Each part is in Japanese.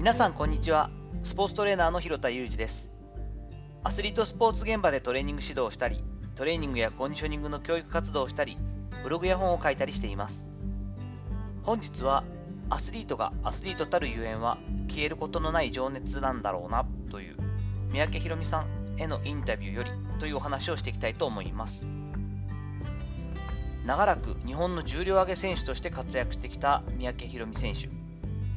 皆さんこんにちは。スポーツトレーナーの広田裕二です。アスリートスポーツ現場でトレーニング指導をしたりトレーニングやコンディショニングの教育活動をしたりブログや本を書いたりしています。本日はアスリートがアスリートたるゆえんは消えることのない情熱なんだろうなという三宅宏美さんへのインタビューよりというお話をしていきたいと思います。長らく日本の重量挙げ選手として活躍してきた三宅宏美選手。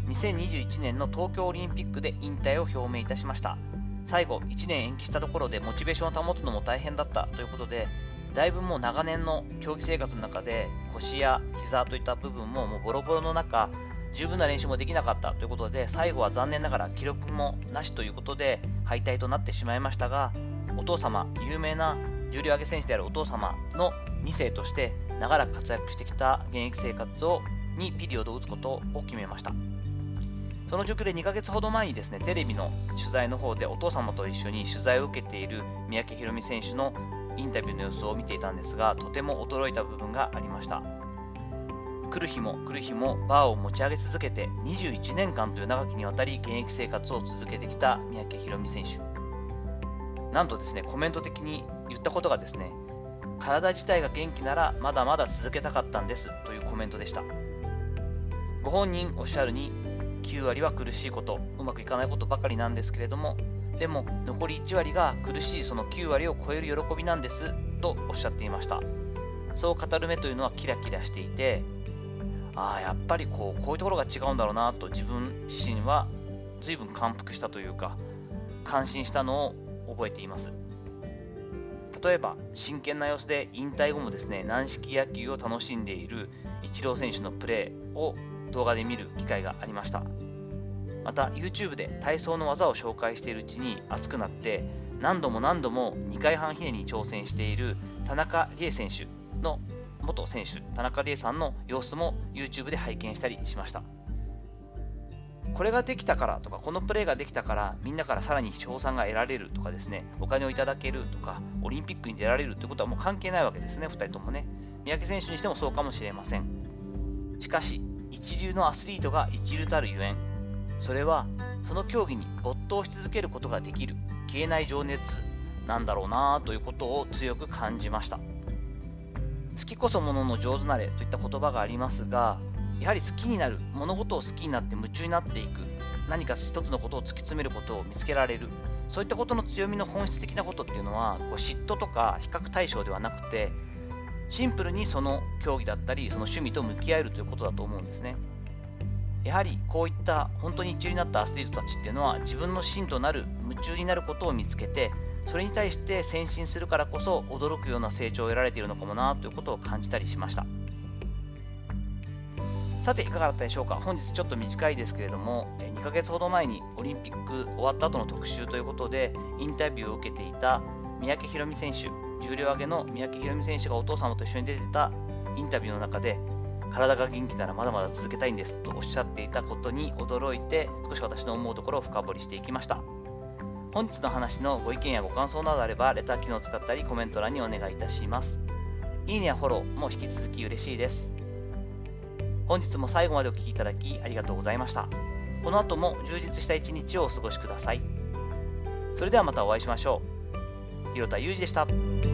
2021年の東京オリンピックで引退を表明いたしました。最後1年延期したところでモチベーションを保つのも大変だったということでだいぶもう長年の競技生活の中で腰や膝といった部分ももうボロボロの中十分な練習もできなかったということで最後は残念ながら記録もなしということで敗退となってしまいましたがお父様有名な重量挙げ選手であるお父様の2世として長らく活躍してきた現役生活をにピリオドを打つことを決めました。その状況で2ヶ月ほど前にですねテレビの取材の方でお父様と一緒に取材を受けている三宅宏美選手のインタビューの様子を見ていたんですがとても驚いた部分がありました。来る日も来る日もバーを持ち上げ続けて21年間という長きにわたり現役生活を続けてきた三宅宏美選手。なんとですねコメント的に言ったことがですね体自体が元気ならまだまだ続けたかったんですというコメントでした。ご本人おっしゃるに9割は苦しいこと、うまくいかないことばかりなんですけれども、でも残り1割が苦しいその9割を超える喜びなんですとおっしゃっていました。そう語る目というのはキラキラしていて、ああ、やっぱりこうこういうところが違うんだろうなと自分自身は随分感服したというか、感心したのを覚えています。例えば真剣な様子で引退後もですね軟式野球を楽しんでいるイチロー選手のプレーを動画で見る機会がありました。また YouTube で体操の技を紹介しているうちに熱くなって何度も何度も2回半ひねりに挑戦している田中理恵選手の元選手田中理恵さんの様子も YouTube で拝見したりしました。これができたからとかこのプレーができたからみんなからさらに賞賛が得られるとかですねお金をいただけるとかオリンピックに出られるということはもう関係ないわけですね2人ともね。三宅選手にしてもそうかもしれません。しかし一流のアスリートが一流たるゆえん。それはその競技に没頭し続けることができる消えない情熱なんだろうなということを強く感じました。好きこそものの上手なれといった言葉がありますがやはり好きになる物事を好きになって夢中になっていく何か一つのことを突き詰めることを見つけられるそういったことの強みの本質的なことっていうのはこう嫉妬とか比較対象ではなくてシンプルにその競技だったりその趣味と向き合えるということだと思うんですね。やはりこういった本当に一流になったアスリートたちっていうのは自分の芯となる夢中になることを見つけてそれに対して先進するからこそ驚くような成長を得られているのかもなということを感じたりしました。さていかがだったでしょうか。本日ちょっと短いですけれども2ヶ月ほど前にオリンピック終わった後の特集ということでインタビューを受けていた三宅宏美選手。重量挙げの三宅宏美選手がお父様と一緒に出てたインタビューの中で体が元気ならまだまだ続けたいんですとおっしゃっていたことに驚いて少し私の思うところを深掘りしていきました。本日の話のご意見やご感想などあればレター機能を使ったりコメント欄にお願いいたします。いいねやフォローも引き続き嬉しいです。本日も最後までお聴きいただきありがとうございました。この後も充実した一日をお過ごしください。それではまたお会いしましょう。広田裕二でした。